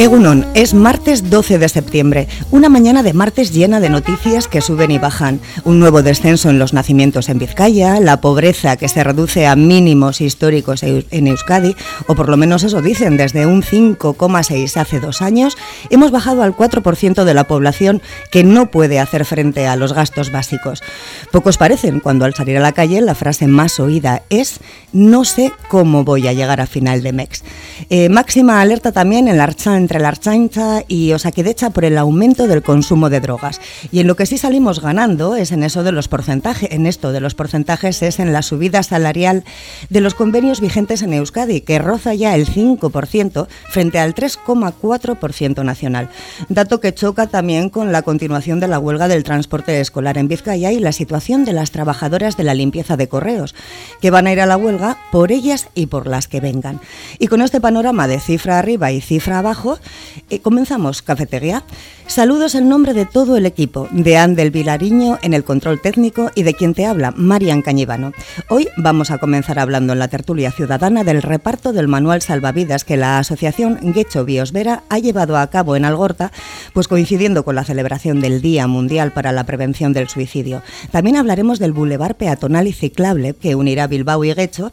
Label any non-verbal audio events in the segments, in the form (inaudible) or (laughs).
Egunon, es martes 12 de septiembre, una mañana de martes llena de noticias que suben y bajan. Un nuevo descenso en los nacimientos en Vizcaya, la pobreza que se reduce a mínimos históricos en Euskadi, o por lo menos eso dicen, desde un 5,6 hace dos años, hemos bajado al 4% de la población que no puede hacer frente a los gastos básicos. Pocos parecen cuando al salir a la calle la frase más oída es no sé cómo voy a llegar a final de mes. Eh, máxima alerta también en la Archan entre la Archainza y Osakidecha por el aumento del consumo de drogas. Y en lo que sí salimos ganando es en eso de los porcentajes, en esto de los porcentajes es en la subida salarial de los convenios vigentes en Euskadi, que roza ya el 5% frente al 3,4% nacional. Dato que choca también con la continuación de la huelga del transporte escolar en Vizcaya y la situación de las trabajadoras de la limpieza de correos, que van a ir a la huelga por ellas y por las que vengan. Y con este panorama de cifra arriba y cifra abajo, eh, comenzamos Cafetería. Saludos en nombre de todo el equipo, de Andel Vilariño en el control técnico y de quien te habla, Marian Cañivano. Hoy vamos a comenzar hablando en la tertulia ciudadana del reparto del manual salvavidas que la asociación Guecho Biosvera ha llevado a cabo en Algorta, pues coincidiendo con la celebración del Día Mundial para la Prevención del Suicidio. También hablaremos del bulevar peatonal y ciclable que unirá Bilbao y Guecho.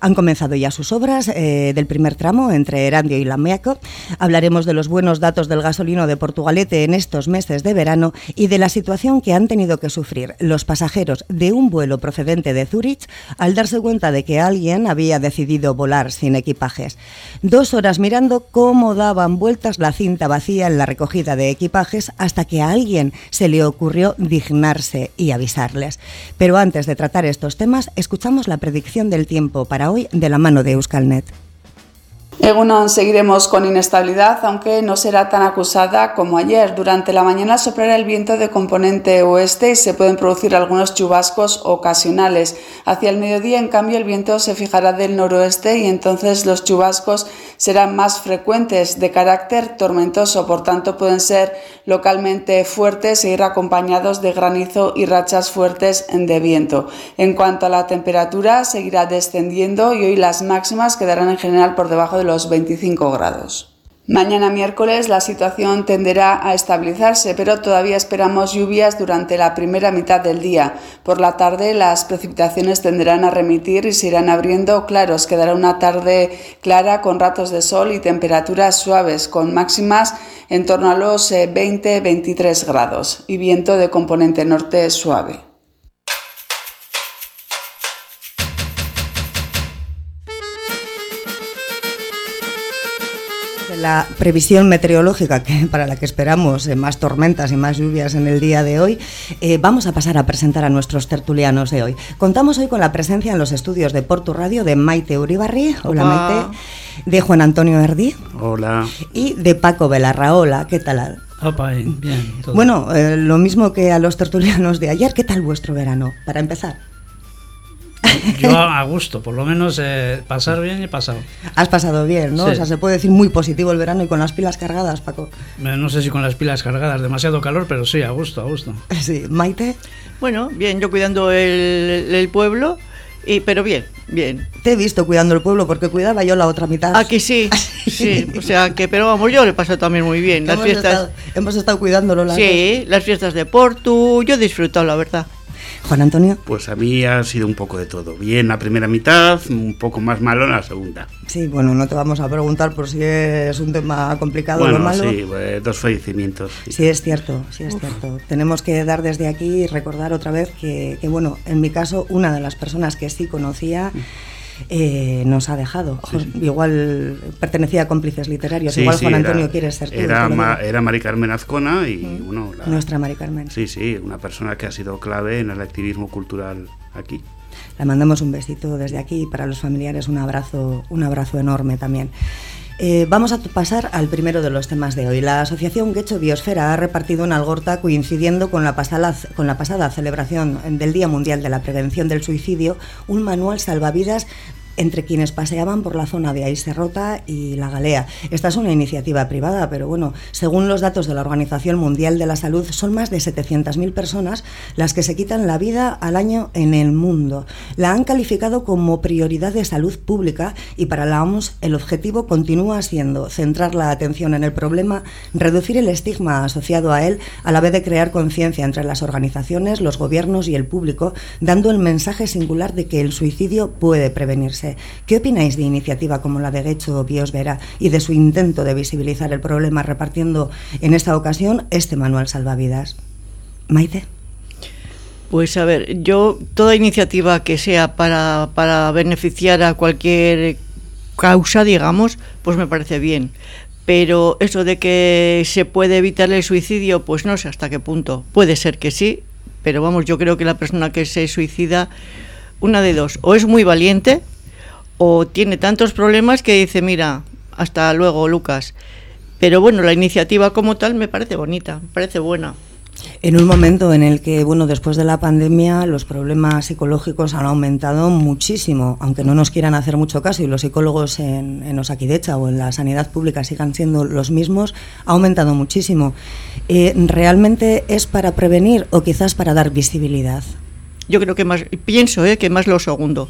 Han comenzado ya sus obras eh, del primer tramo entre Erandio y Lameaco. Hablaremos de los buenos datos del gasolino de Portugalete en estos meses de verano y de la situación que han tenido que sufrir los pasajeros de un vuelo procedente de Zurich al darse cuenta de que alguien había decidido volar sin equipajes. Dos horas mirando cómo daban vueltas la cinta vacía en la recogida de equipajes hasta que a alguien se le ocurrió dignarse y avisarles. Pero antes de tratar estos temas, escuchamos la predicción del tiempo para hoy de la mano de Euskalnet. Egunon seguiremos con inestabilidad, aunque no será tan acusada como ayer. Durante la mañana soplará el viento de componente oeste y se pueden producir algunos chubascos ocasionales. Hacia el mediodía, en cambio, el viento se fijará del noroeste y entonces los chubascos serán más frecuentes de carácter tormentoso, por tanto pueden ser localmente fuertes e ir acompañados de granizo y rachas fuertes de viento. En cuanto a la temperatura, seguirá descendiendo y hoy las máximas quedarán en general por debajo de los 25 grados. Mañana miércoles la situación tenderá a estabilizarse, pero todavía esperamos lluvias durante la primera mitad del día. Por la tarde las precipitaciones tenderán a remitir y se irán abriendo claros. Quedará una tarde clara con ratos de sol y temperaturas suaves, con máximas en torno a los 20-23 eh, grados y viento de componente norte suave. La previsión meteorológica que, para la que esperamos eh, más tormentas y más lluvias en el día de hoy, eh, vamos a pasar a presentar a nuestros tertulianos de hoy. Contamos hoy con la presencia en los estudios de Porto Radio de Maite Uribarri. Hola, Maite. De Juan Antonio Erdí. Hola. Y de Paco Belarraola. ¿Qué tal? Opa, bien. Bueno, eh, lo mismo que a los tertulianos de ayer. ¿Qué tal vuestro verano? Para empezar. (laughs) Yo a gusto, por lo menos eh, pasar bien y pasado. Has pasado bien, ¿no? O sea, se puede decir muy positivo el verano y con las pilas cargadas, Paco. No sé si con las pilas cargadas, demasiado calor, pero sí, a gusto, a gusto. (laughs) Sí, Maite. Bueno, bien, yo cuidando el, pueblo, y, pero bien, bien. Te he visto cuidando el pueblo porque cuidaba yo la otra mitad. Aquí sí, (laughs) sí, o sea que, pero vamos, yo le paso también muy bien. Las hemos fiestas. Estado, hemos estado cuidándolo las Sí, las fiestas de Porto, yo he disfrutado, la verdad. Juan Antonio. Pues a mí ha sido un poco de todo. Bien la primera mitad, un poco más malo la segunda. Sí, bueno, no te vamos a preguntar por si es un tema complicado o malo. Sí, pues, dos fallecimientos. Sí. es cierto, sí es cierto. Tenemos que dar desde aquí y recordar otra vez que, que, bueno, en mi caso, una de las personas que sí conocía. Mm. Eh, nos ha dejado. Igual pertenecía a cómplices literarios, igual Juan Antonio quiere ser tú. Era, era Mari Carmen Azcona y mm. Nuestra Mari Carmen. Sí, sí, una persona que ha sido clave en el activismo cultural aquí. Le mandamos un besito desde aquí y para los familiares un abrazo, un abrazo enorme también. Eh, vamos a pasar al primero de los temas de hoy. La Asociación Guecho Biosfera ha repartido en Algorta, coincidiendo con la, con la pasada celebración del Día Mundial de la Prevención del Suicidio, un manual salvavidas entre quienes paseaban por la zona de Aiserrota y La Galea. Esta es una iniciativa privada, pero bueno, según los datos de la Organización Mundial de la Salud, son más de 700.000 personas las que se quitan la vida al año en el mundo. La han calificado como prioridad de salud pública y para la OMS el objetivo continúa siendo centrar la atención en el problema, reducir el estigma asociado a él, a la vez de crear conciencia entre las organizaciones, los gobiernos y el público, dando el mensaje singular de que el suicidio puede prevenirse. ¿Qué opináis de iniciativa como la de Gecho Biosvera y de su intento de visibilizar el problema repartiendo en esta ocasión este manual salvavidas? Maite. Pues a ver, yo toda iniciativa que sea para, para beneficiar a cualquier causa, digamos, pues me parece bien. Pero eso de que se puede evitar el suicidio, pues no sé hasta qué punto. Puede ser que sí, pero vamos, yo creo que la persona que se suicida, una de dos, o es muy valiente, o tiene tantos problemas que dice, mira, hasta luego, Lucas. Pero bueno, la iniciativa como tal me parece bonita, me parece buena. En un momento en el que, bueno, después de la pandemia los problemas psicológicos han aumentado muchísimo, aunque no nos quieran hacer mucho caso y los psicólogos en, en Osakidecha o en la sanidad pública sigan siendo los mismos, ha aumentado muchísimo. Eh, ¿Realmente es para prevenir o quizás para dar visibilidad? Yo creo que más, pienso eh, que más lo segundo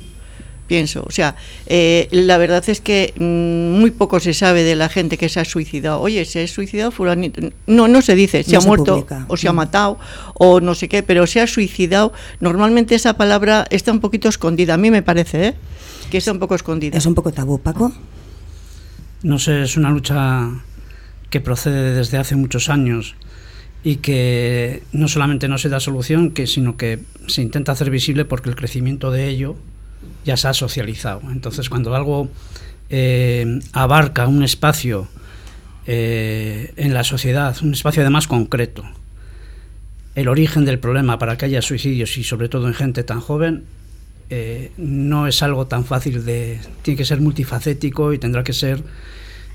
pienso. O sea, eh, la verdad es que mm, muy poco se sabe de la gente que se ha suicidado. Oye, se ha suicidado fulanito. No, no se dice, se No ha se muerto publica. o se ha Mm. matado o no sé qué, pero se ha suicidado. Normalmente esa palabra está un poquito escondida. A mí me parece, ¿eh? Que está un poco escondida. Es un poco tabú, Paco. No sé, es una lucha que procede desde hace muchos años y que no solamente no se da solución, que, sino que se intenta hacer visible porque el crecimiento de ello ya se ha socializado. Entonces, cuando algo eh, abarca un espacio eh, en la sociedad, un espacio además concreto, el origen del problema para que haya suicidios y sobre todo en gente tan joven eh, no es algo tan fácil de... Tiene que ser multifacético y tendrá que ser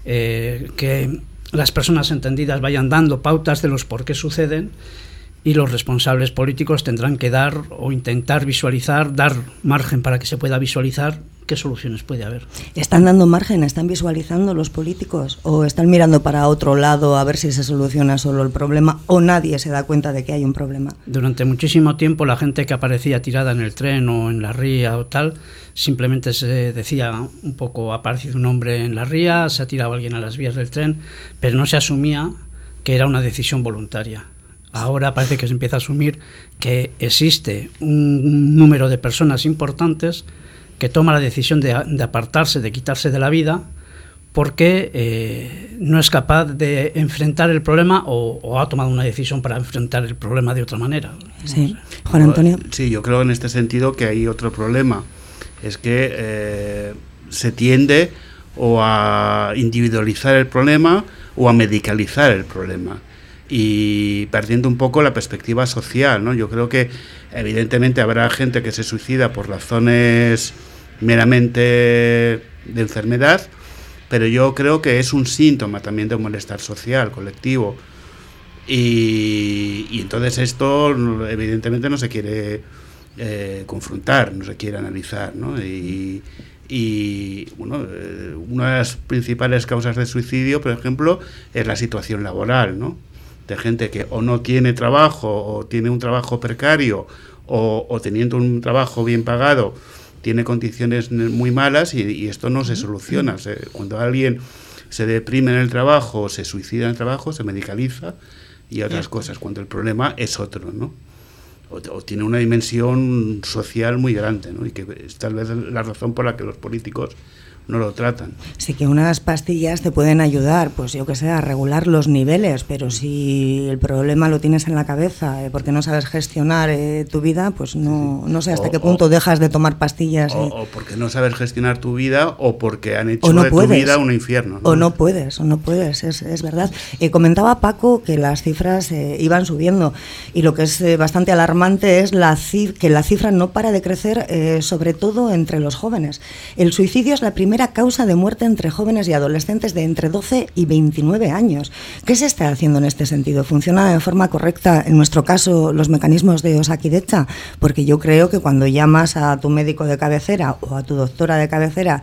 que las personas entendidas vayan dando pautas de los por qué suceden y los responsables políticos tendrán que dar o intentar visualizar, dar margen para que se pueda visualizar qué soluciones puede haber. ¿Están dando margen? ¿Están visualizando los políticos? ¿O están mirando para otro lado a ver si se soluciona solo el problema? ¿O nadie se da cuenta de que hay un problema? Durante muchísimo tiempo la gente que aparecía tirada en el tren o en la ría o tal, simplemente se decía un poco, ha aparecido un hombre en la ría, se ha tirado alguien a las vías del tren, pero no se asumía que era una decisión voluntaria. Ahora parece que se empieza a asumir que existe un número de personas importantes que toma la decisión de, de apartarse, de quitarse de la vida, porque eh, no es capaz de enfrentar el problema o, o, ha tomado una decisión para enfrentar el problema de otra manera. Sí. Juan Antonio. Sí, yo creo en este sentido que hay otro problema. Es que eh, se tiende o a individualizar el problema o a medicalizar el problema y perdiendo un poco la perspectiva social, ¿no? Yo creo que evidentemente habrá gente que se suicida por razones meramente de enfermedad, pero yo creo que es un síntoma también de un malestar social, colectivo. Y, entonces esto evidentemente no se quiere eh, confrontar, no se quiere analizar, ¿no? Y, y bueno, eh, una de las principales causas de suicidio, por ejemplo, es la situación laboral, ¿no? De gente que o no tiene trabajo o tiene un trabajo precario o, o teniendo un trabajo bien pagado tiene condiciones muy malas y, y esto no se soluciona. Se, cuando alguien se deprime en el trabajo o se suicida en el trabajo, se medicaliza y otras cosas, cuando el problema es otro, ¿no? O, o, tiene una dimensión social muy grande, ¿no? Y que es tal vez la razón por la que los políticos no lo tratan. Sí que unas pastillas te pueden ayudar, pues yo que sé, a regular los niveles, pero si el problema lo tienes en la cabeza eh, porque no sabes gestionar eh, tu vida, pues no, no sé hasta O- qué punto o- dejas de tomar pastillas. O, y- o porque no sabes gestionar tu vida o porque han hecho o no de puedes. tu vida un infierno. O no puedes, o no puedes, es, es verdad. Eh, comentaba Paco que las cifras eh, iban subiendo y lo que es bastante alarmante es la que la cifra no para de crecer, sobre todo entre los jóvenes. El suicidio es la primera primera causa de muerte entre jóvenes y adolescentes de entre 12 y 29 años. ¿Qué se está haciendo en este sentido? ¿Funciona de forma correcta, en nuestro caso, los mecanismos de Osakidecha? Porque yo creo que cuando llamas a tu médico de cabecera o a tu doctora de cabecera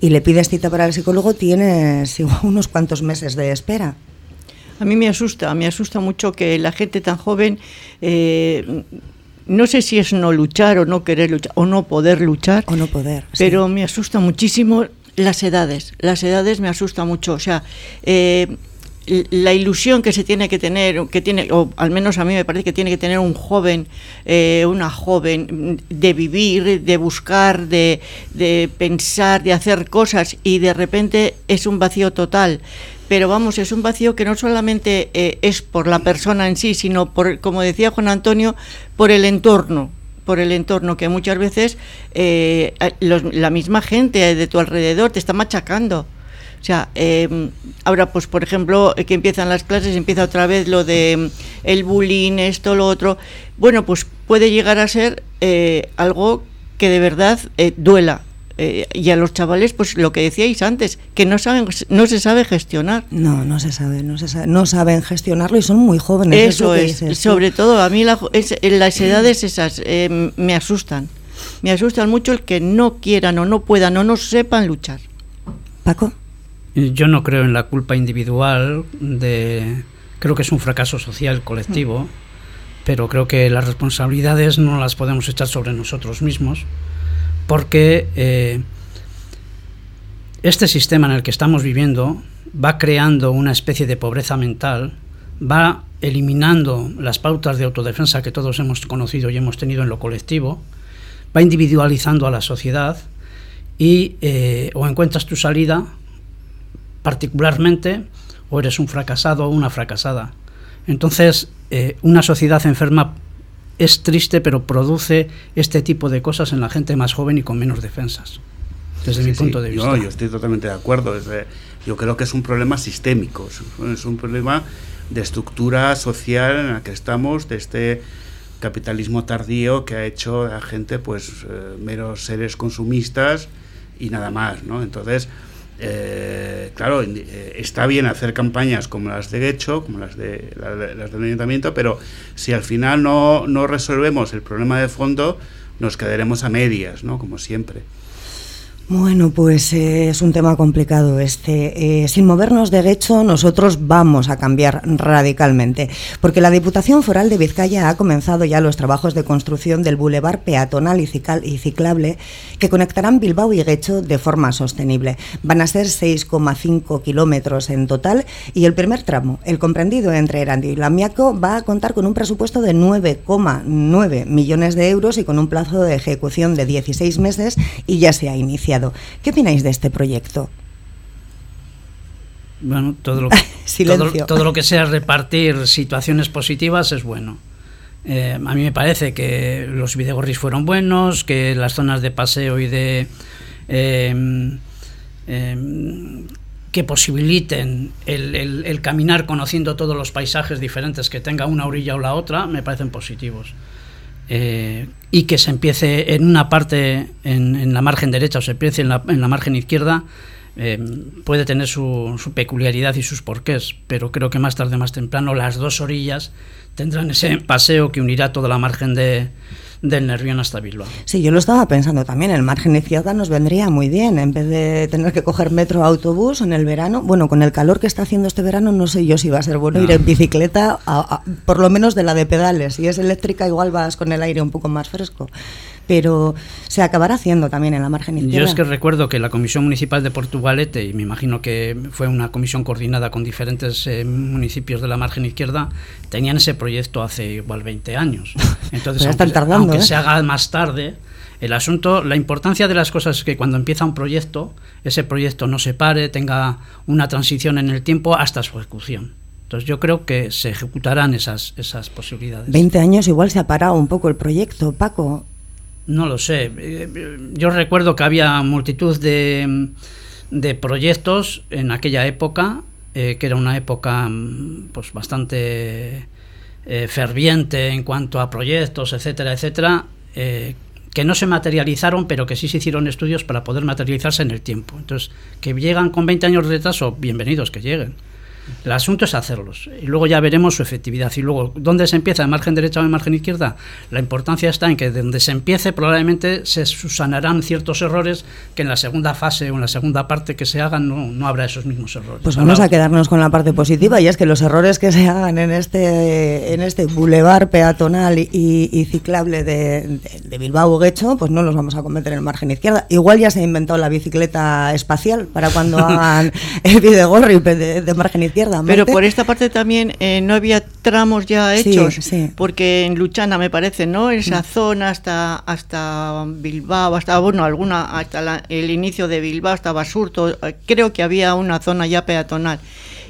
y le pides cita para el psicólogo, tienes unos cuantos meses de espera. A mí me asusta, me asusta mucho que la gente tan joven, eh, no sé si es no luchar o no querer luchar o no poder luchar. O no poder. Pero me asusta muchísimo las edades. Las edades me asusta mucho. O sea, eh, la ilusión que se tiene que tener, que tiene, o al menos a mí me parece que tiene que tener un joven, eh, una joven, de vivir, de buscar, de, de pensar, de hacer cosas, y de repente es un vacío total pero vamos, es un vacío que no solamente eh, es por la persona en sí, sino por, como decía Juan Antonio, por el entorno, por el entorno, que muchas veces eh, la misma gente de tu alrededor te está machacando. O sea, em, ahora pues por ejemplo que empiezan las clases, empieza otra vez lo de em, el bullying, esto, lo otro. Bueno, pues puede llegar a ser eh, algo que de verdad duela, eh, y a los chavales, pues lo que decíais antes, que no saben, no se sabe gestionar. No, no se sabe, no se sabe, no saben gestionarlo y son muy jóvenes. Eso, es, sobre todo a mí las edades esas eh, me asustan, me asustan mucho el que no quieran o no puedan o no sepan luchar. Paco. Yo no creo en la culpa individual de, creo que es un fracaso social colectivo, pero creo que las responsabilidades no las podemos echar sobre nosotros mismos porque eh, este sistema en el que estamos viviendo va creando una especie de pobreza mental, va eliminando las pautas de autodefensa que todos hemos conocido y hemos tenido en lo colectivo, va individualizando a la sociedad y eh, o encuentras tu salida particularmente o eres un fracasado o una fracasada. Entonces, eh, una sociedad enferma es triste, pero produce este tipo de cosas en la gente más joven y con menos defensas, desde mi punto de vista. Yo, yo estoy totalmente de acuerdo. yo creo que es un problema sistémico, es un problema de estructura social en la que estamos, de este capitalismo tardío que ha hecho a gente pues eh, meros seres consumistas y nada más, ¿no? Entonces, eh, claro, eh, está bien hacer campañas como las de hecho, como las, de, las del ayuntamiento, pero si al final no, no resolvemos el problema de fondo, nos quedaremos a medias, ¿no? Como siempre. Bueno, pues eh, es un tema complicado este. Eh, sin movernos de hecho, nosotros vamos a cambiar radicalmente, porque la Diputación Foral de Vizcaya ha comenzado ya los trabajos de construcción del bulevar peatonal y, ciclable que conectarán Bilbao y Guecho de forma sostenible. Van a ser 6,5 kilómetros en total y el primer tramo, el comprendido entre Erandio y Lamiaco, va a contar con un presupuesto de 9,9 millones de euros y con un plazo de ejecución de 16 meses y ya se ha iniciado. ¿Qué opináis de este proyecto? Bueno, todo lo, (laughs) todo, lo que sea repartir situaciones positivas es bueno. Eh, a mí me parece que los videogorris fueron buenos, que las zonas de paseo y de... Em, em, que posibiliten el, caminar conociendo todos los paisajes diferentes que tenga una orilla o la otra, me parecen positivos. Eh, y que se empiece en una parte en, la margen derecha o se empiece en la, en la margen izquierda, eh, puede tener su, su, peculiaridad y sus porqués, pero creo que más tarde, más temprano, las dos orillas tendrán ese paseo que unirá toda la margen de, del Nervión hasta Bilbao. Sí, yo lo estaba pensando también, el margen izquierda nos vendría muy bien, en vez de tener que coger metro o autobús en el verano, bueno, con el calor que está haciendo este verano, no sé yo si va a ser bueno ir en bicicleta, por lo menos de la de pedales, si es eléctrica igual vas con el aire un poco más fresco pero se acabará haciendo también en la margen izquierda. Yo es que recuerdo que la Comisión Municipal de Portugalete, y me imagino que fue una comisión coordinada con diferentes eh, municipios de la margen izquierda, tenían ese proyecto hace igual 20 años. (laughs) Entonces, aunque, tardando, ¿eh? se haga más tarde, el asunto, la importancia de las cosas es que cuando empieza un proyecto, ese proyecto no se pare, tenga una transición en el tiempo hasta su ejecución. Entonces yo creo que se ejecutarán esas, esas posibilidades. 20 años igual se ha parado un poco el proyecto, Paco. No lo sé. Yo recuerdo que había multitud de, de proyectos en aquella época, eh, que era una época pues eh, ferviente en cuanto a proyectos, etcétera, etcétera, eh, que no se materializaron, pero que sí se hicieron estudios para poder materializarse en el tiempo. Entonces, que llegan con 20 años de retraso, bienvenidos que lleguen. El asunto es hacerlos y luego ya veremos su efectividad. Y luego, ¿dónde se empieza? ¿En margen derecha o en margen izquierda? La importancia está en que donde se empiece probablemente se subsanarán ciertos errores que en la segunda fase o en la segunda parte que se hagan no, no habrá esos mismos errores. Pues vamos a quedarnos con la parte positiva y es que los errores que se hagan en este, en este bulevar peatonal y, y ciclable de, de, Bilbao Guecho, pues no los vamos a cometer en el margen izquierda. Igual ya se ha inventado la bicicleta espacial para cuando (laughs) hagan el Videgorri de, de margen izquierda pero por esta parte también eh, no había tramos ya hechos, porque en Luchana me parece, ¿no? Esa zona hasta hasta Bilbao, hasta bueno, alguna hasta el inicio de Bilbao, hasta Basurto, eh, creo que había una zona ya peatonal.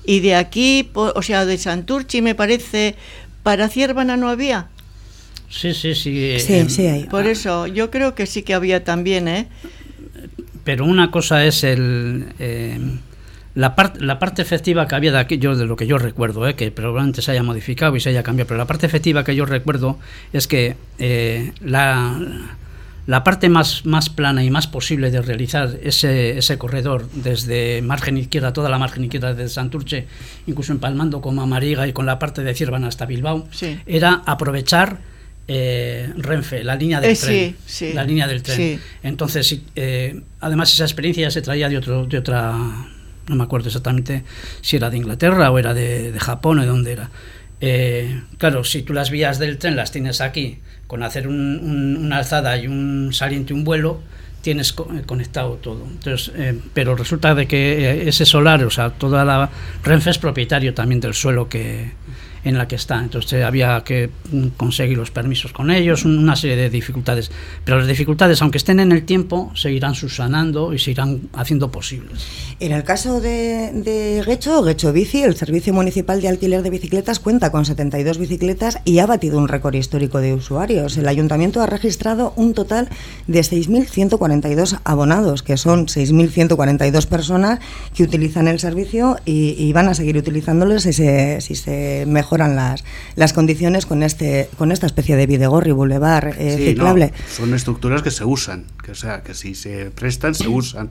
Y de aquí, o sea, de Santurchi me parece, para Ciervana no había. Sí, sí, sí. Sí, eh, sí hay. Por eso, yo creo que sí que había también, ¿eh? Pero una cosa es el la, la parte efectiva que había de aquí, yo de lo que yo recuerdo, eh, que probablemente se haya modificado y se haya cambiado, pero la parte efectiva que yo recuerdo es que eh, la, la parte más, más plana y más posible de realizar ese, ese corredor desde margen izquierda, toda la margen izquierda de Santurce, incluso empalmando con Mamariga y con la parte de Ciervan hasta Bilbao, era aprovechar eh, Renfe, la línea del tren. La línea del tren. Entonces, además esa experiencia ya se traía de, otro, de otra no me acuerdo exactamente si era de Inglaterra o era de, Japón o de dónde era. Eh, claro, si tú las vías del tren las tienes aquí, con hacer una alzada y un saliente, un vuelo, tienes eh, conectado todo. Entonces, eh, pero resulta de que ese solar, o sea, toda la Renfe es propietario también del suelo que, en la que está. Entonces había que conseguir los permisos con ellos, una serie de dificultades. Pero las dificultades, aunque estén en el tiempo, seguirán subsanando y se irán haciendo posibles. En el caso de, de Guecho, Guecho Bici, el Servicio Municipal de Alquiler de Bicicletas cuenta con 72 bicicletas y ha batido un récord histórico de usuarios. El ayuntamiento ha registrado un total de 6.142 abonados, que son 6.142 personas que utilizan el servicio y, van a seguir utilizándolos si se, si se mejora las, las condiciones con este con esta especie de Videgorri Boulevard eh, ciclable. son estructuras que se usan, que o sea, que si se prestan se usan.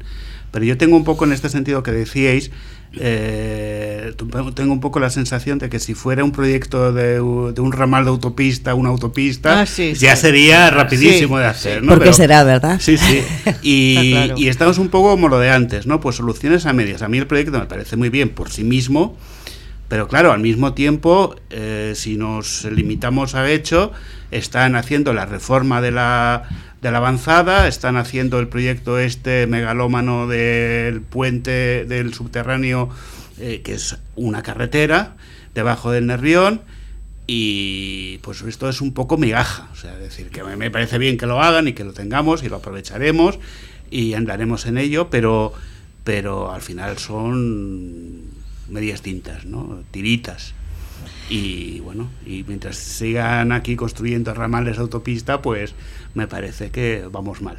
Pero yo tengo un poco en este sentido que decíais, eh, tengo un poco la sensación de que si fuera un proyecto de, un ramal de autopista, una autopista, ah, ya sería rapidísimo de hacer. ¿no? Porque será, ¿verdad? Sí, sí. (laughs) Y, y, estamos un poco como lo de antes, ¿no? Pues soluciones a medias. A mí el proyecto me parece muy bien por sí mismo, pero claro, al mismo tiempo, eh, si nos limitamos a hecho, están haciendo la reforma de la, de la avanzada, están haciendo el proyecto este megalómano del puente del subterráneo, eh, que es una carretera, debajo del Nervión, y pues esto es un poco migaja. O sea, decir, que me parece bien que lo hagan y que lo tengamos y lo aprovecharemos y andaremos en ello, pero, pero al final son medias tintas, ¿no? Tiritas. Y bueno, y mientras sigan aquí construyendo ramales de autopista, pues me parece que vamos mal.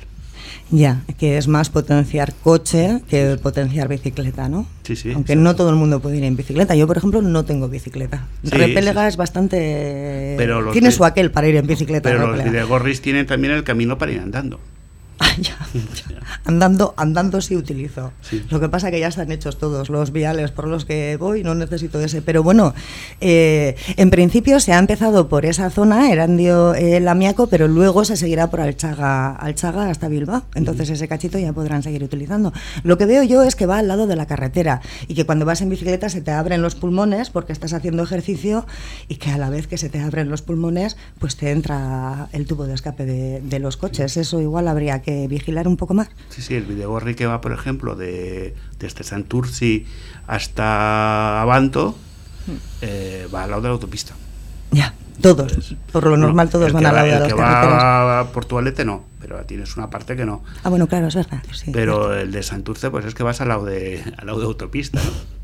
Ya, que es más potenciar coche que potenciar bicicleta, ¿no? Sí, sí. Aunque no todo el mundo puede ir en bicicleta. Yo, por ejemplo, no tengo bicicleta. Sí, Repélega es bastante... Pero Tiene su aquel para ir en bicicleta. Pero los Videgorris tienen también el camino para ir andando. (laughs) Andando, andando sí utilizo. Lo que pasa que ya están hechos todos los viales por los que voy, no necesito ese. Pero bueno, eh, en principio se ha empezado por esa zona, Erandio eh, Lamiaco, pero luego se seguirá por Alchaga, Alchaga hasta Bilbao. Entonces ese cachito ya podrán seguir utilizando. Lo que veo yo es que va al lado de la carretera y que cuando vas en bicicleta se te abren los pulmones porque estás haciendo ejercicio y que a la vez que se te abren los pulmones, pues te entra el tubo de escape de, de los coches. Eso igual habría que vigilar un poco más. Sí, sí, el Videgorri que va, por ejemplo, de, desde Santurci hasta Abanto, hmm. eh, va al lado de la autopista. Ya, todos. por lo normal todos van al lado de las carreteras. El que va a Portugalete no, pero tienes una parte que no. Ah, bueno, claro, es verdad. pero el de Santurce, pues es que vas al lado de, al lado de autopista, ¿no?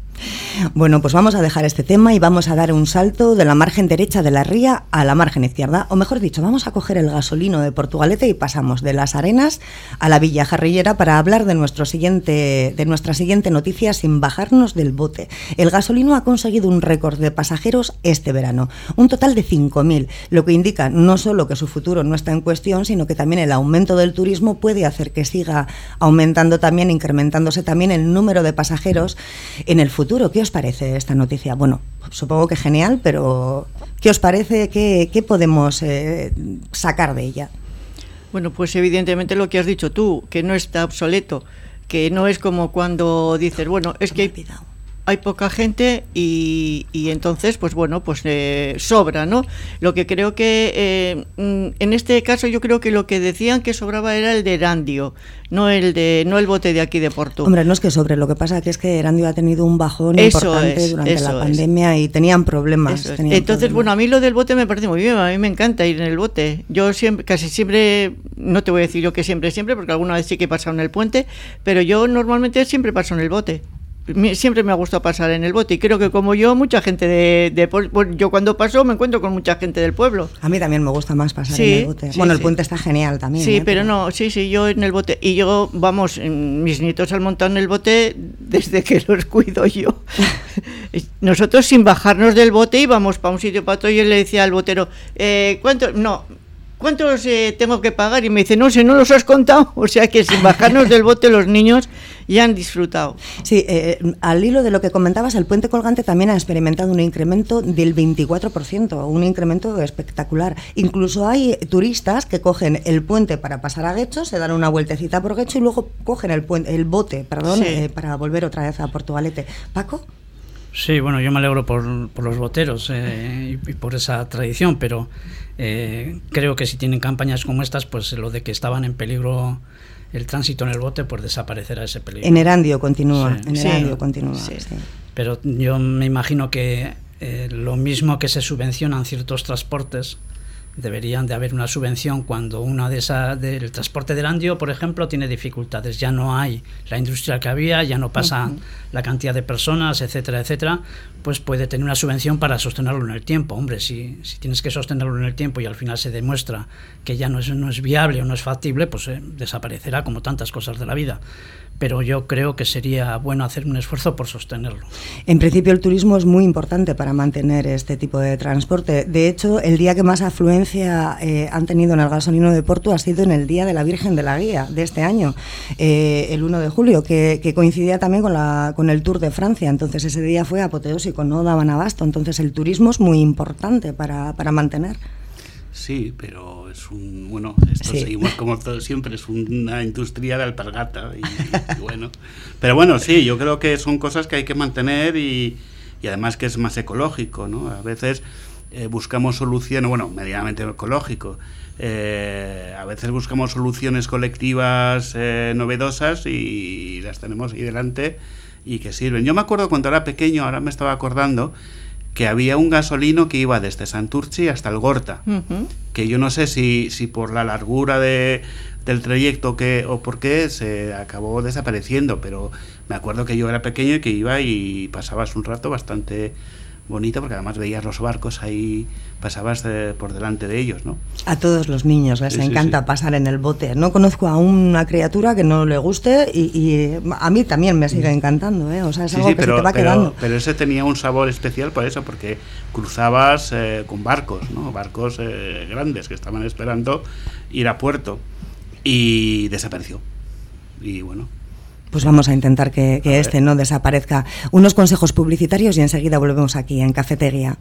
Bueno, pues vamos a dejar este tema y vamos a dar un salto de la margen derecha de la ría a la margen izquierda, o mejor dicho, vamos a coger el gasolino de Portugalete y pasamos de las arenas a la Villa Jarrillera para hablar de nuestro siguiente de nuestra siguiente noticia sin bajarnos del bote. El gasolino ha conseguido un récord de pasajeros este verano, un total de 5.000, lo que indica no solo que su futuro no está en cuestión, sino que también el aumento del turismo puede hacer que siga aumentando también, incrementándose también el número de pasajeros en el futuro. ¿Qué os parece esta noticia? Bueno, supongo que genial, pero ¿qué os parece? ¿Qué, podemos eh, sacar de ella? Bueno, pues evidentemente lo que has dicho tú, que no está obsoleto, que no es como cuando dices, bueno, es que hay poca gente y, y, entonces, pues bueno, pues eh, sobra, ¿no? Lo que creo que, eh, mm, en este caso yo creo que lo que decían que sobraba era el de Erandio, no el de no el bote de aquí de Porto. Hombre, no es que sobre, lo que pasa que es que Erandio ha tenido un bajón importante durante la pandemia y tenían problemas. entonces, bueno, a mí lo del bote me parece muy bien, a mí me encanta ir en el bote. Yo siempre, casi siempre, no te voy a decir yo que siempre, siempre, porque alguna vez sí que he pasado en el puente, pero yo normalmente siempre paso en el bote siempre me ha gustado pasar en el bote y creo que como yo, mucha gente de, yo cuando paso me encuentro con mucha gente del pueblo. A mí también me gusta más pasar en el bote. bueno, el puente está genial también. Sí, ¿eh? pero no, sí, sí, yo en el bote y yo, vamos, mis nietos han montado en el bote desde que los cuido yo. (laughs) Nosotros sin bajarnos del bote íbamos para un sitio para otro y yo le decía al botero, eh, ¿cuánto? No, ¿cuántos eh, tengo que pagar? Y me dice, no sé, no los has contado. (laughs) O sea que sin bajarnos del bote los niños ya han disfrutado. Sí, eh, al hilo de lo que comentabas, el puente colgante también ha experimentado un incremento del 24%, un incremento espectacular. Incluso hay turistas que cogen el puente para pasar a Guecho, se dan una vueltecita por Guecho y luego cogen el, puente, el bote perdón, eh, para volver otra vez a Portugalete. Paco. Sí, bueno, yo me alegro por, los boteros y, y, por esa tradición, pero eh, creo que si tienen campañas como estas, pues lo de que estaban en peligro el tránsito en el bote, pues desaparecerá ese peligro. En Erandio continúa, en Erandio continúa. Pero yo me imagino que eh, lo mismo que se subvencionan ciertos transportes, deberían de haber una subvención cuando una de esas del transporte del Andio, por ejemplo, tiene dificultades. Ya no hay la industria que había, ya no pasa la cantidad de personas, etcétera, etcétera, pues puede tener una subvención para sostenerlo en el tiempo. Hombre, si, si tienes que sostenerlo en el tiempo y al final se demuestra que ya no es, no es viable o no es factible, pues eh, desaparecerá como tantas cosas de la vida pero yo creo que sería bueno hacer un esfuerzo por sostenerlo. En principio el turismo es muy importante para mantener este tipo de transporte. De hecho, el día que más afluencia eh, han tenido en el gasolino de Porto ha sido en el Día de la Virgen de la Guía de este año, eh, el 1 de julio, que, coincidía también con, la, con el Tour de Francia. Entonces ese día fue apoteósico, no daban abasto. Entonces el turismo es muy importante para, para mantener. Sí, pero es un. Bueno, esto seguimos como (laughs) todo, siempre, es una industria de alpargata. Y, bueno. Pero bueno, sí, yo creo que son cosas que hay que mantener y, y además que es más ecológico, ¿no? A veces eh, buscamos soluciones, bueno, medianamente ecológico. Eh, a veces buscamos soluciones colectivas eh, novedosas y las tenemos ahí delante y que sirven. Yo me acuerdo cuando era pequeño, ahora me estaba acordando que había un gasolino que iba desde Santurci hasta el Gorta, que yo no sé si, si por la largura de, del trayecto que, o por qué se acabó desapareciendo, pero me acuerdo que yo era pequeño y que iba y pasabas un rato bastante bonito porque además veías los barcos ahí, pasabas por delante de ellos, ¿no? A todos los niños les encanta pasar en el bote. No conozco a una criatura que no le guste y, a mí también me sigue encantando, ¿eh? O sea, es algo que pero, se te va pero, quedando. Pero ese tenía un sabor especial por eso, porque cruzabas eh, con barcos, ¿no? Barcos eh, grandes que estaban esperando ir a puerto y desapareció. Y bueno, pues vamos a intentar que, este no desaparezca. Unos consejos publicitarios y enseguida volvemos aquí en Cafetería.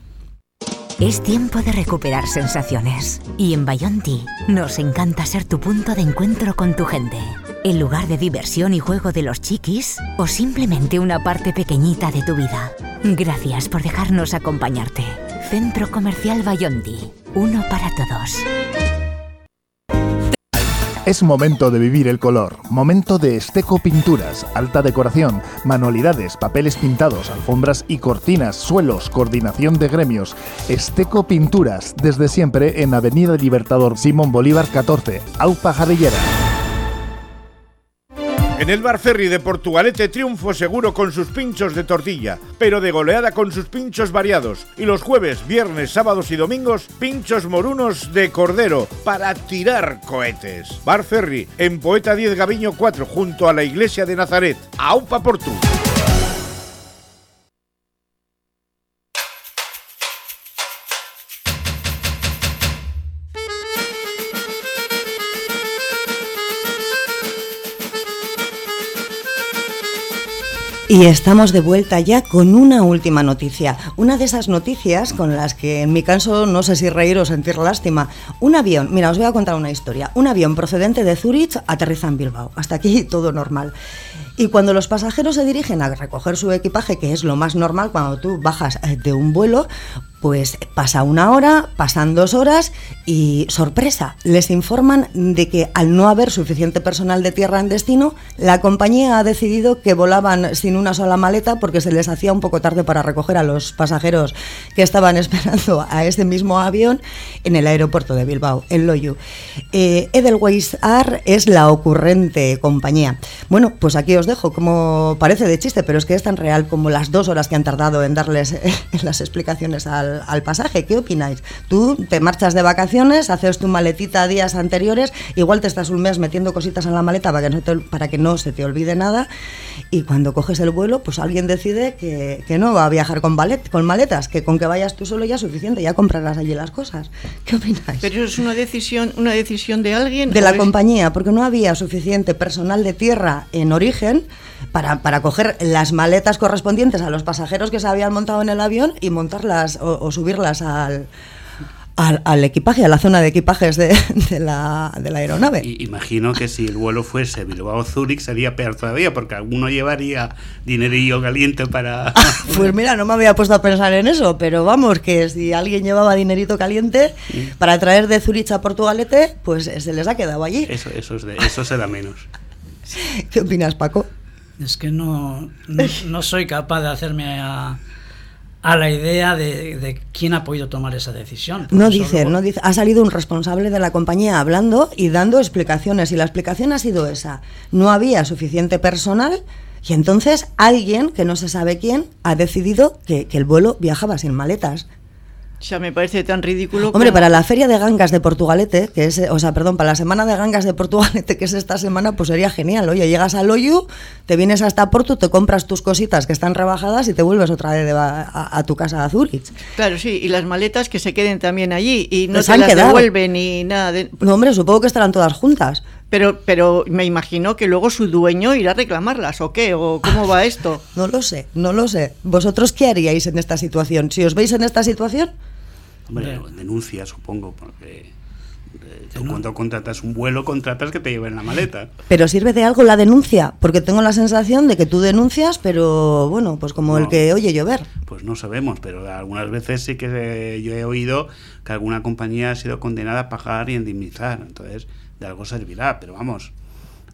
Es tiempo de recuperar sensaciones. Y en Bayonti nos encanta ser tu punto de encuentro con tu gente. El lugar de diversión y juego de los chiquis o simplemente una parte pequeñita de tu vida. Gracias por dejarnos acompañarte. Centro Comercial Bayonti. Uno para todos. Es momento de vivir el color, momento de Esteco Pinturas, alta decoración, manualidades, papeles pintados, alfombras y cortinas, suelos, coordinación de gremios. Esteco Pinturas, desde siempre en Avenida Libertador Simón Bolívar 14, Aupa Jarellera. En el bar ferry de Portugalete triunfo seguro con sus pinchos de tortilla, pero de goleada con sus pinchos variados. Y los jueves, viernes, sábados y domingos, pinchos morunos de cordero para tirar cohetes. Bar Ferry en Poeta 10 Gaviño 4 junto a la iglesia de Nazaret. Aupa Portu. Y estamos de vuelta ya con una última noticia. Una de esas noticias con las que en mi caso no sé si reír o sentir lástima. Un avión, mira, os voy a contar una historia. Un avión procedente de Zurich aterriza en Bilbao. Hasta aquí (laughs) todo normal. Y cuando los pasajeros se dirigen a recoger su equipaje, que es lo más normal cuando tú bajas eh, de un vuelo, pues pasa una hora, pasan dos horas y sorpresa, les informan de que al no haber suficiente personal de tierra en destino, la compañía ha decidido que volaban sin una sola maleta porque se les hacía un poco tarde para recoger a los pasajeros que estaban (laughs) esperando a ese mismo avión en el aeropuerto de Bilbao, en Loyu. Eh, Edelweiss Air es la ocurrente compañía. Bueno, pues aquí os dejo, como parece de chiste, pero es que es tan real como las dos horas que han tardado en darles (laughs) las explicaciones al al, pasaje. ¿Qué opináis? Tú te marchas de vacaciones, haces tu maletita días anteriores, igual te estás un mes metiendo cositas en la maleta para que no, para que no se te olvide nada y cuando coges el vuelo, pues alguien decide que, no va a viajar con, con maletas, que con que vayas tú solo ya es suficiente, ya comprarás allí las cosas. ¿Qué opináis? Pero es una decisión, una decisión de alguien. De la compañía, porque no había suficiente personal de tierra en origen para, para, coger las maletas correspondientes a los pasajeros que se habían montado en el avión y montarlas o, subirlas al, al, equipaje, a la zona de equipajes de, la, de la, aeronave. imagino que si el vuelo fuese Bilbao-Zurich sería peor todavía, porque alguno llevaría dinerillo caliente para... (laughs) pues mira, no me había puesto a pensar en eso, pero vamos, que si alguien llevaba dinerito caliente para traer de Zurich a Portugalete, pues se les ha quedado allí. Eso, eso, es de, eso será menos. (laughs) ¿Qué opinas, Paco? Es que no, (laughs) no, soy capaz de hacerme a, a la idea de, quién ha podido tomar esa decisión. No dice, no dice, ha salido un responsable de la compañía hablando y dando explicaciones y la explicación ha sido esa. No había suficiente personal y entonces alguien, que no se sabe quién, ha decidido que, que el vuelo viajaba sin maletas. O sea, me parece tan ridículo. Hombre, para la feria de gangas de Portugalete, que es, o sea, perdón, para la semana de gangas de Portugalete, que es esta semana, pues sería genial. Oye, llegas al Oyu, te vienes hasta Porto, te compras tus cositas que están rebajadas y te vuelves otra vez a, tu casa a Zurich. Claro, sí, y las maletas que se queden también allí y no se las devuelven ni nada. De... No, hombre, supongo que estarán todas juntas. Pero, pero me imagino que luego su dueño irá a reclamarlas, ¿o qué? ¿O cómo va esto? (laughs) No lo sé, no lo sé. ¿Vosotros qué haríais en esta situación? Si os veis en esta situación, Hombre, denuncia, supongo, porque eh, tú cuando contratas un vuelo, contratas que te lleven la maleta. Pero sirve de algo la denuncia, porque tengo la sensación de que tú denuncias, pero bueno, pues como el que oye llover. Pues no sabemos, pero algunas veces sí que yo he oído que alguna compañía ha sido condenada a pagar y indemnizar, entonces de algo servirá, pero vamos,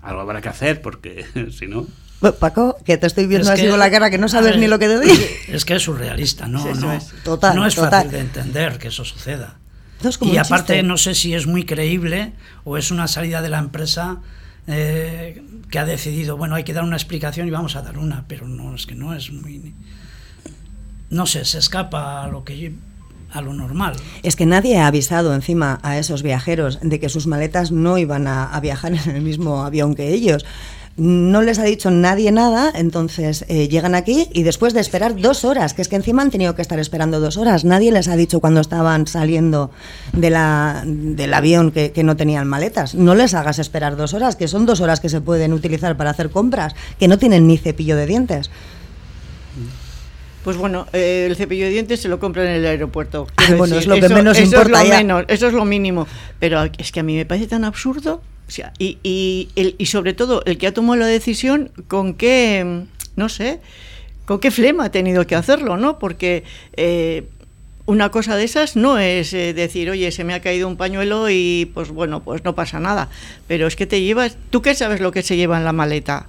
algo habrá que hacer, porque (laughs) si no... Paco, que te estoy viendo así con la cara que no sabes ni lo que te digo. Es que es surrealista, no, no, es, no es fácil de entender que eso suceda. y aparte no sé si es muy creíble o es una salida de la empresa eh, que ha decidido, bueno, hay que dar una explicación y vamos a dar una, pero no, es que no es muy... No sé, se escapa a lo que a lo normal. Es que nadie ha avisado encima a esos viajeros de que sus maletas no iban a viajar en el mismo avión que ellos no les ha dicho nadie nada, entonces eh, llegan aquí y después de esperar dos horas, que es que encima han tenido que estar esperando dos horas, nadie les ha dicho cuando estaban saliendo de la, del avión que, no tenían maletas. No les hagas esperar dos horas, que son dos horas que se pueden utilizar para hacer compras, que no tienen ni cepillo de dientes. Pues bueno, eh, el cepillo de dientes se lo compran en el aeropuerto. bueno, es lo que menos eso importa. Es lo menos, eso es lo mínimo. Pero es que a mí me parece tan absurdo y, y, el, y sobre todo, el que ha tomado la decisión, con qué, no sé, con qué flema ha tenido que hacerlo, ¿no? Porque eh, una cosa de esas no es eh, decir, oye, se me ha caído un pañuelo y pues bueno, pues no pasa nada. Pero es que te llevas, ¿tú qué sabes lo que se lleva en la maleta?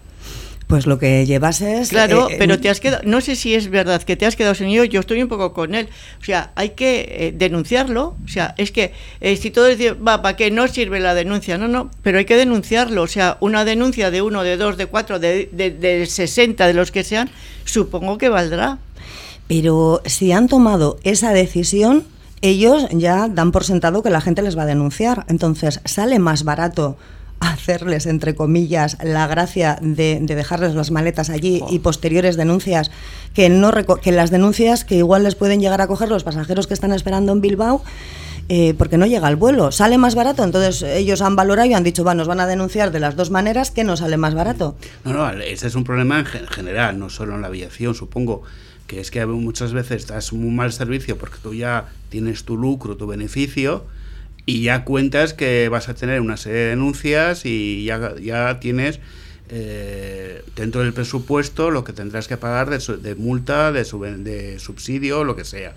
Pues lo que llevas es... Claro, eh, pero te has quedado, no sé si es verdad que te has quedado sin ello, yo estoy un poco con él. O sea, hay que eh, denunciarlo. O sea, es que eh, si todo dice, va, ¿para qué no sirve la denuncia? No, no, pero hay que denunciarlo. O sea, una denuncia de uno, de dos, de cuatro, de, de, de 60, de los que sean, supongo que valdrá. Pero si han tomado esa decisión, ellos ya dan por sentado que la gente les va a denunciar. Entonces, sale más barato hacerles, entre comillas, la gracia de, de dejarles las maletas allí y posteriores denuncias, que, no que las denuncias que igual les pueden llegar a coger los pasajeros que están esperando en Bilbao. eh, porque no llega el vuelo, sale más barato, entonces ellos han valorado y han dicho, va, nos van a denunciar de las dos maneras, que no sale más barato. No, no, ese es un problema en gen- general, no solo en la aviación, supongo. Que es que muchas veces das un mal servicio porque tú ya tienes tu lucro, tu beneficio, y ya cuentas que vas a tener una serie de denuncias y ya, ya tienes eh, dentro del presupuesto lo que tendrás que pagar de, de multa, de subsidio, lo que sea.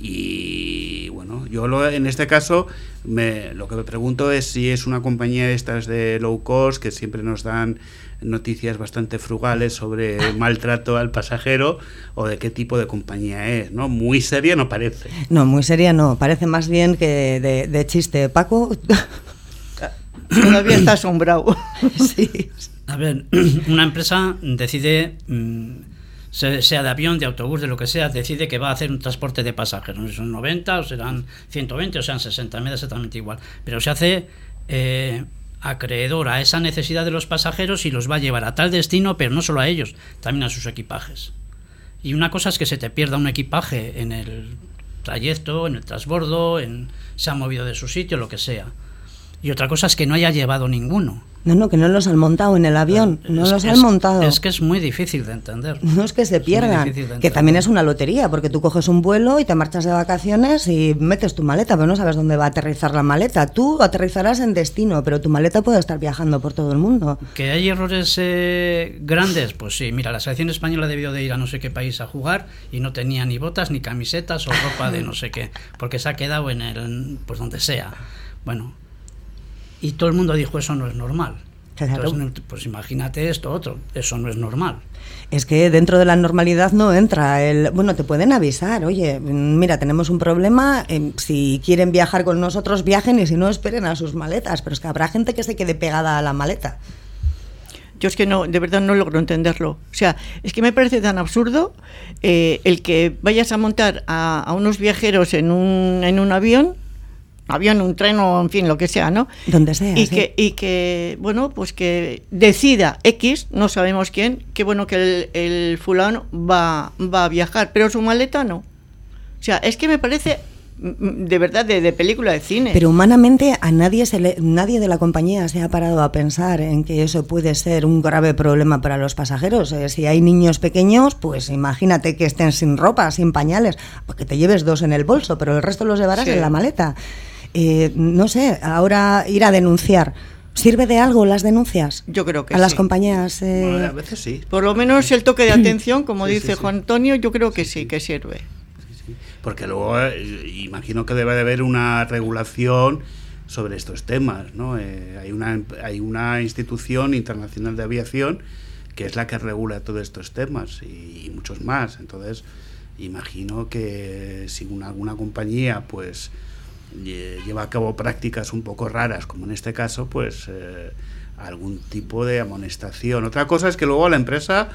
Y bueno, yo lo- en este caso me, lo que me pregunto es si es una compañía de estas de low cost que siempre nos dan noticias bastante frugales sobre maltrato al pasajero o de qué tipo de compañía es, ¿no? Muy seria no parece. No, muy seria no, parece más bien que de, de chiste. Paco, Todavía está asombrado. (laughs) sí. A ver, (clears throat) una empresa decide, mm, sea de avión, de autobús, de lo que sea, decide que va a hacer un transporte de pasajeros. Son 90 o serán 120 o sean 60, me da exactamente igual. Pero se hace eh, acreedor a esa necesidad de los pasajeros y los va a llevar a tal destino, pero no solo a ellos, también a sus equipajes. Y una cosa es que se te pierda un equipaje en el trayecto, en el transbordo, en, se ha movido de su sitio, lo que sea. Y otra cosa es que no haya llevado ninguno. No, no, que no los han montado en el avión, no Es- los es- han montado. Es que es muy difícil de entender. No es que se pierdan, que también es una lotería, porque tú coges un vuelo y te marchas de vacaciones y metes tu maleta, pero no sabes dónde va a aterrizar la maleta. Tú aterrizarás en destino, pero tu maleta puede estar viajando por todo el mundo. ¿Que hay errores eh, grandes? Pues sí, mira, la selección española debió de ir a no sé qué país a jugar y no tenía ni botas, ni camisetas o ropa de no sé qué, porque se ha quedado en el, pues donde sea. Bueno, y todo el mundo dijo eso no es normal. Claro. Entonces, no- pues imagínate esto otro, eso no es normal. Es que dentro de la normalidad no entra el... Bueno, te pueden avisar, oye, mm, mira, tenemos un problema, eh, si quieren viajar con nosotros, viajen y si no, esperen a sus maletas, pero es que habrá gente que se quede pegada a la maleta. Yo es que no, de verdad no logro entenderlo. O sea, es que me parece tan absurdo eh, el que vayas a montar a, a unos viajeros en un, en un avión, avión, un tren o en fin, lo que sea, ¿no? Donde sea. Y sí. que, y que, bueno, pues que decida X, no sabemos quién, que bueno, que el, el fulano va, va a viajar, pero su maleta no. O sea, es que me parece mm, mm, de verdad de, de película de cine. Pero humanamente a nadie se le, nadie de la compañía se ha parado a pensar en que eso puede ser un grave problema para los pasajeros. Eh, si hay niños pequeños, pues imagínate que estén sin ropa, sin pañales, porque te lleves dos en el bolso, pero el resto los llevarás Sí. en la maleta. Eh, no sé, ahora ir a denunciar. ¿Sirve de algo las denuncias? Yo creo que a las compañías. eh, Bueno, a veces sí. Por lo menos el toque de atención, como Sí, dice sí. Juan Antonio, yo creo que sí, que sirve. Porque luego eh, imagino que debe de haber una regulación sobre estos temas, ¿no? Eh, hay, una, hay una institución internacional de aviación que es la que regula todos estos temas y, y muchos más. Entonces, imagino que si una, alguna compañía pues lleva a cabo prácticas un poco raras, como en este caso, pues eh, algún tipo de amonestación. Otra cosa es que luego la empresa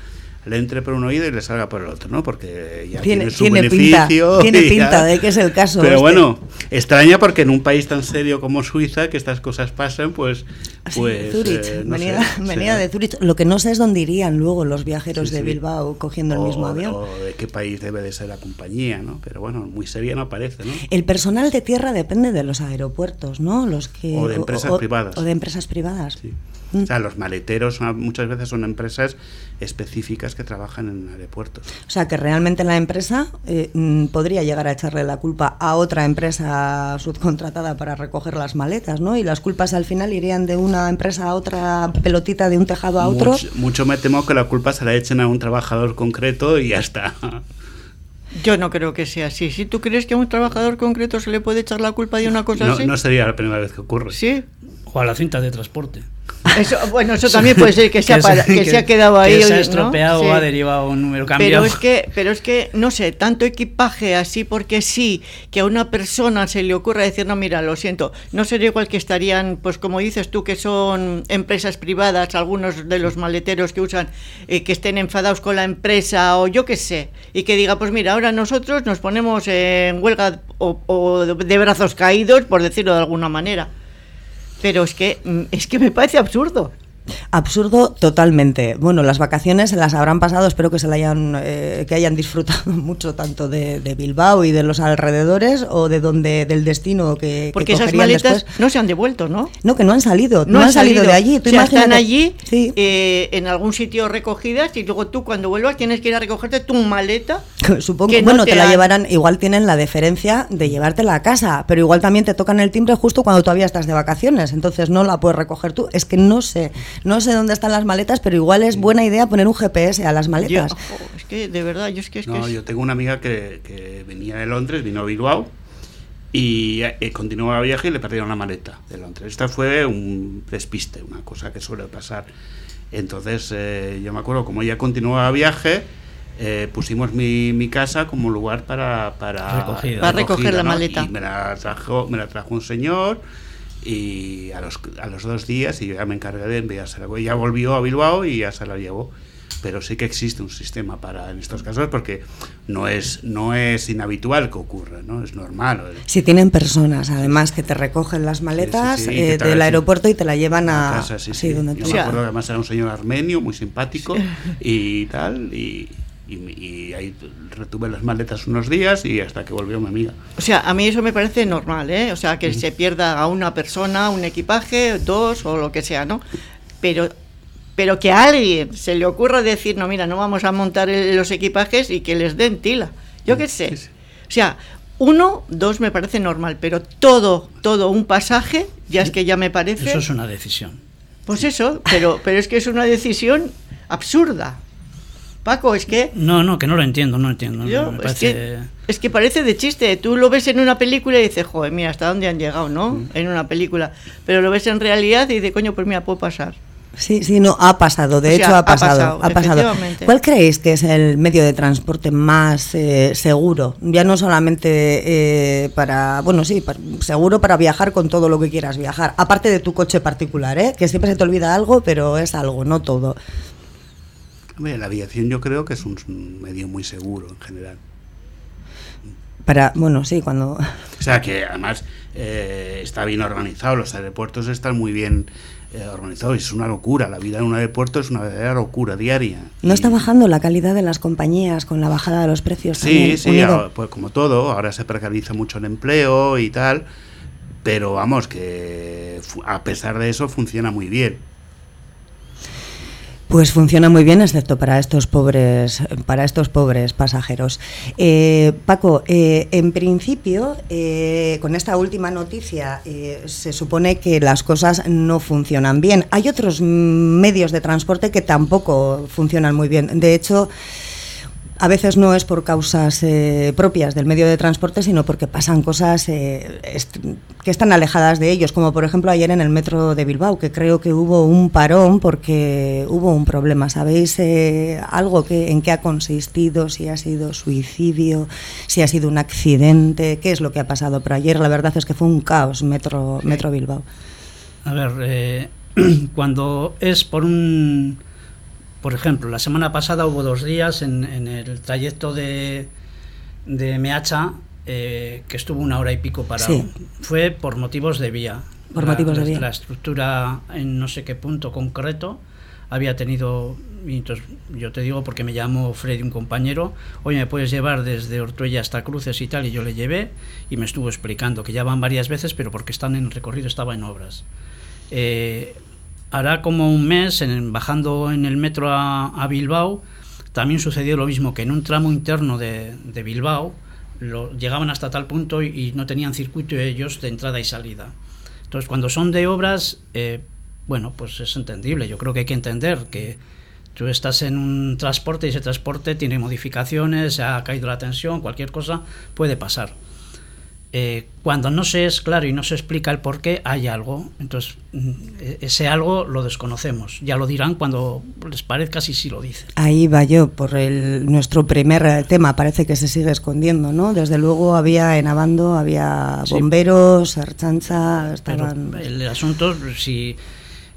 le entre por un oído y le salga por el otro, ¿no? Porque ya Tiene- tiene, su tiene pinta, beneficio. tiene y ya- pinta de que es el caso Pero este. bueno, extraña porque en un país tan serio como Suiza, que estas cosas pasen, pues... Sí, pues Zurich, eh, no venía, sé, venía de Zurich. Lo que no sé es dónde irían luego los viajeros Sí, de sí. Bilbao cogiendo el o- mismo avión. O de qué país debe de ser la compañía, ¿no? Pero bueno, muy seria no parece, ¿no? El personal de tierra depende de los aeropuertos, ¿no? Los que O de empresas privadas. O de empresas privadas. Sí. Mm. O sea, los maleteros muchas veces son empresas específicas que trabajan en aeropuertos. O sea, que realmente la empresa eh, mm, podría llegar a echarle la culpa a otra empresa subcontratada para recoger las maletas, ¿no? Y las culpas al final irían de una empresa a otra pelotita de un tejado a otro. Mucho, mucho me temo que la culpa se la echen a un trabajador concreto y ya está. Yo no creo que sea así. Si tú crees que a un trabajador concreto se le puede echar la culpa de una cosa No, así, no sería la primera vez que ocurre. sí. O a la cinta de transporte. Eso, bueno, eso (laughs) también puede ser que se, ha, (laughs) Que para- se- que que- se ha quedado ahí. que se ha ¿no? estropeado o ha derivado un número cambiado. Pero es que, pero es que, no sé, tanto equipaje así porque sí, que a una persona se le ocurra decir, no, mira, lo siento, no sería igual que estarían, pues como dices tú, que son empresas privadas, algunos de los maleteros que usan, eh, que estén enfadados con la empresa o yo qué sé, y que diga, pues mira, ahora nosotros nos ponemos en huelga o, o de brazos caídos, por decirlo de alguna manera. Pero es que, mm, es que me parece absurdo. Absurdo totalmente. Bueno, las vacaciones se las habrán pasado, espero que se la hayan, eh, que hayan disfrutado (laughs) mucho tanto de, de Bilbao y de los alrededores o de donde del destino que, que Porque esas maletas después. no se han devuelto, ¿no? No, que no han salido, no, han salido, de allí. Tú o sea, están allí Sí. eh, en algún sitio recogidas y luego tú cuando vuelvas tienes que ir a recogerte tu maleta. (laughs) Supongo que que no bueno, te te, la han- llevarán, igual tienen la deferencia de llevártela a casa, pero igual también te tocan el timbre justo cuando todavía estás de vacaciones, entonces no la puedes recoger tú. Es que no sé, no sé dónde están las maletas, pero igual es buena idea poner un GPS a las Yo- maletas. ojo, es que de verdad, yo es que es que No, es- yo tengo una amiga que, que venía de Londres, vino a Bilbao y eh, continuaba el viaje y le perdieron la maleta de Londres. Esta fue un despiste, una cosa que suele pasar. Entonces, eh, yo me acuerdo, como ella continuaba el viaje, eh, pusimos mi, mi casa como lugar para, para, Recogida. Para recoger la ¿no? maleta. Y me la, trajo, me la trajo un señor y a los, a los dos días y yo ya me encargué de enviársela. Ella volvió a Bilbao y ya se la llevó. Pero sí que existe un sistema para en estos casos porque no es, no es inhabitual que ocurra, ¿no? Es normal. Si tienen personas, además, que te recogen las maletas sí, sí, eh, que te- del sí. aeropuerto y te la llevan a, a casa, sí, sí, sí. donde Yo me acuerdo que además era un señor armenio, muy simpático y tal, y, y, y ahí retuve las maletas unos días y hasta que volvió mi amiga. O sea, a mí eso me parece normal, ¿eh? O sea, que se pierda a una persona, un equipaje, dos o lo que sea, ¿no? Pero, pero que a alguien se le ocurra decir, no, mira, no vamos a montar el- los equipajes y que les den tila. Yo qué sé. Sí, sí. O sea, uno, dos me parece normal, pero todo, todo un pasaje, ya es que ya me parece. Eso es una decisión. Pues eso, pero, pero es que es una decisión absurda. Paco, es que No, no, que no lo entiendo, no lo entiendo. yo, me es, que, es que parece de chiste. Tú lo ves en una película y dices, joder, mira, hasta dónde han llegado, ¿no? Mm. En una película. Pero lo ves en realidad y dices, coño, pues mira, puede pasar. Sí, sí, no, ha pasado, de O hecho ha ha pasado, pasado, ha pasado. ¿Cuál creéis que es el medio de transporte más eh, seguro? Ya no solamente eh, para, bueno, sí, seguro para viajar con todo lo que quieras viajar, aparte de tu coche particular, ¿eh? que siempre se te olvida algo, pero es algo, no todo. La aviación yo creo que es un, medio muy seguro en general. Para, bueno, sí, cuando... (laughs) O sea que además eh, está bien organizado, los aeropuertos están muy bien eh, organizados. Es una locura, la vida en un aeropuerto es una verdadera locura diaria. ¿No Y- está bajando la calidad de las compañías con la bajada de los precios? Sí, también, sí, ahora, pues como todo, ahora se precariza mucho el empleo y tal, pero vamos, que a pesar de eso funciona muy bien. Pues funciona muy bien, excepto para estos pobres, para estos pobres pasajeros. Eh, Paco, eh, en principio, eh, con esta última noticia, eh, se supone que las cosas no funcionan bien. Hay otros medios de transporte que tampoco funcionan muy bien. De hecho, a veces no es por causas eh, propias del medio de transporte, sino porque pasan cosas eh, est- que están alejadas de ellos, como por ejemplo ayer en el metro de Bilbao, que creo que hubo un parón porque hubo un problema. ¿Sabéis eh, algo que, en qué ha consistido? Si ha sido suicidio, si ha sido un accidente, qué es lo que ha pasado. Pero ayer la verdad es que fue un caos metro, metro Bilbao. A ver, eh, (clears throat) cuando es por un... Por ejemplo, la semana pasada hubo dos días en, en el trayecto de, de Meacha eh, que estuvo una hora y pico parado. Sí. Fue por motivos de vía. Por La- motivos de la- vía. La estructura en no sé qué punto concreto había tenido... y entonces yo te digo porque me llamó Freddy, un compañero, oye, ¿me puedes llevar desde Ortuella hasta Cruces y tal? Y yo le llevé y me estuvo explicando que ya van varias veces, pero porque están en el recorrido estaba en obras. Eh, hará como un mes, en- bajando en el metro a, Bilbao, también sucedió lo mismo, que en un tramo interno de, de Bilbao lo- llegaban hasta tal punto y, no tenían circuito ellos de entrada y salida. Entonces, cuando son de obras, eh, bueno, pues es entendible. Yo creo que hay que entender que tú estás en un transporte y ese transporte tiene modificaciones, ha caído la tensión, cualquier cosa puede pasar. Eh, cuando no se es claro y no se explica el por qué, hay algo. Entonces, mm, e-, ese algo lo desconocemos. Ya lo dirán cuando les parezca si sí lo dicen. Ahí va yo, por el, nuestro primer tema. Parece que se sigue escondiendo, ¿no? Desde luego había en Abando, había bomberos, archancha, estaban... el asunto, si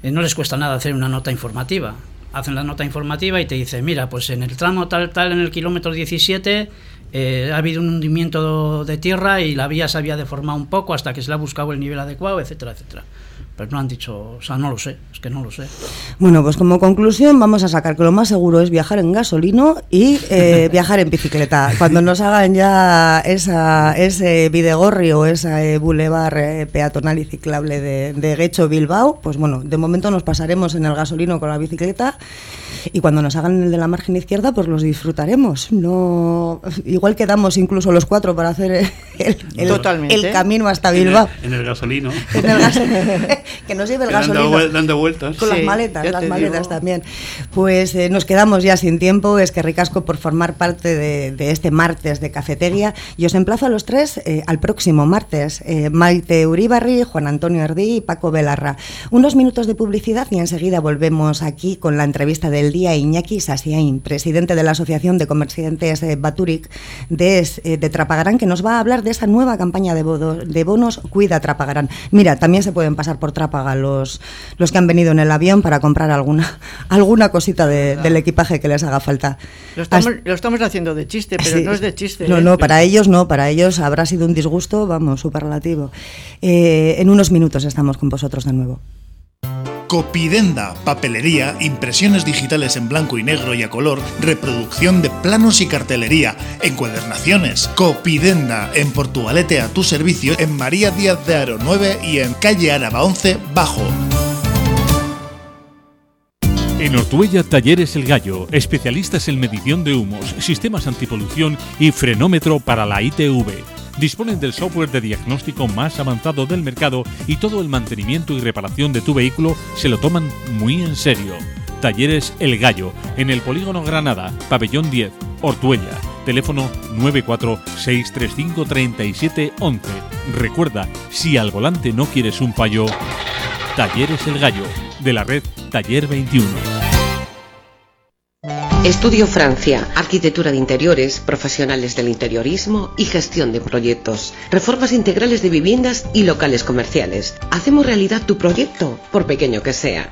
eh, no les cuesta nada hacer una nota informativa. Hacen la nota informativa y te dicen, mira, pues en el tramo tal, tal, en el kilómetro 17 eh, ha habido un hundimiento de tierra y la vía se había deformado un poco hasta que se le ha buscado el nivel adecuado, etcétera, etcétera. Pero no han dicho, o sea, no lo sé, es que no lo sé. Bueno, pues como conclusión vamos a sacar que lo más seguro es viajar en gasolino y eh, (laughs) viajar en bicicleta. Cuando nos hagan ya esa, ese Videgorri o ese bulevar eh, peatonal y ciclable de, de Guecho Bilbao, pues bueno, de momento nos pasaremos en el gasolino con la bicicleta y cuando nos hagan el de la margen izquierda, pues los disfrutaremos. No, igual quedamos incluso los cuatro para hacer el, el, camino hasta Bilbao. En el, gasolino. (laughs) que nos lleve el gasolino. Dando, vueltas. Con las maletas, las maletas también. Pues eh, nos quedamos ya sin tiempo. Es que ricasco por formar parte de, este martes de cafetería. Y os emplazo a los tres eh, al próximo martes. Eh, Maite Uribarri, Juan Antonio Erdí y Paco Belarra. Unos minutos de publicidad y enseguida volvemos aquí con la entrevista del día Iñaki Sasiain, presidente de la Asociación de Comerciantes eh, Baturic de, eh, de, Trapagarán, que nos va a hablar de esa nueva campaña de, de bonos Cuida Trapagarán. Mira, también se pueden pasar por Trápaga los, los que han venido en el avión para comprar alguna, (laughs) alguna cosita del equipaje que les haga falta. Lo estamos, haciendo de chiste, pero no es de chiste. No, ¿eh? no, para ellos no, para ellos habrá sido un disgusto, vamos, superlativo. en unos minutos estamos con vosotros de nuevo. Copidenda, papelería, impresiones digitales en blanco y negro y a color, reproducción de planos y cartelería, encuadernaciones. Copidenda, en Portugalete a tu servicio, en María Díaz de Aro 9 y en calle Araba 11 Bajo. En Ortuella Talleres El Gallo, especialistas en medición de humos, sistemas antipolución y frenómetro para la ITV disponen del software de diagnóstico más avanzado del mercado y todo el mantenimiento y reparación de tu vehículo se lo toman muy en serio. Talleres El Gallo, en el Polígono Granada, Pabellón 10, Ortuella. Teléfono 946353711. Recuerda, si al volante no quieres un payo, Talleres El Gallo, de la red Taller 21. Estudio Francia, arquitectura de interiores, profesionales del interiorismo y gestión de proyectos, reformas integrales de viviendas y locales comerciales. Hacemos realidad tu proyecto, por pequeño que sea.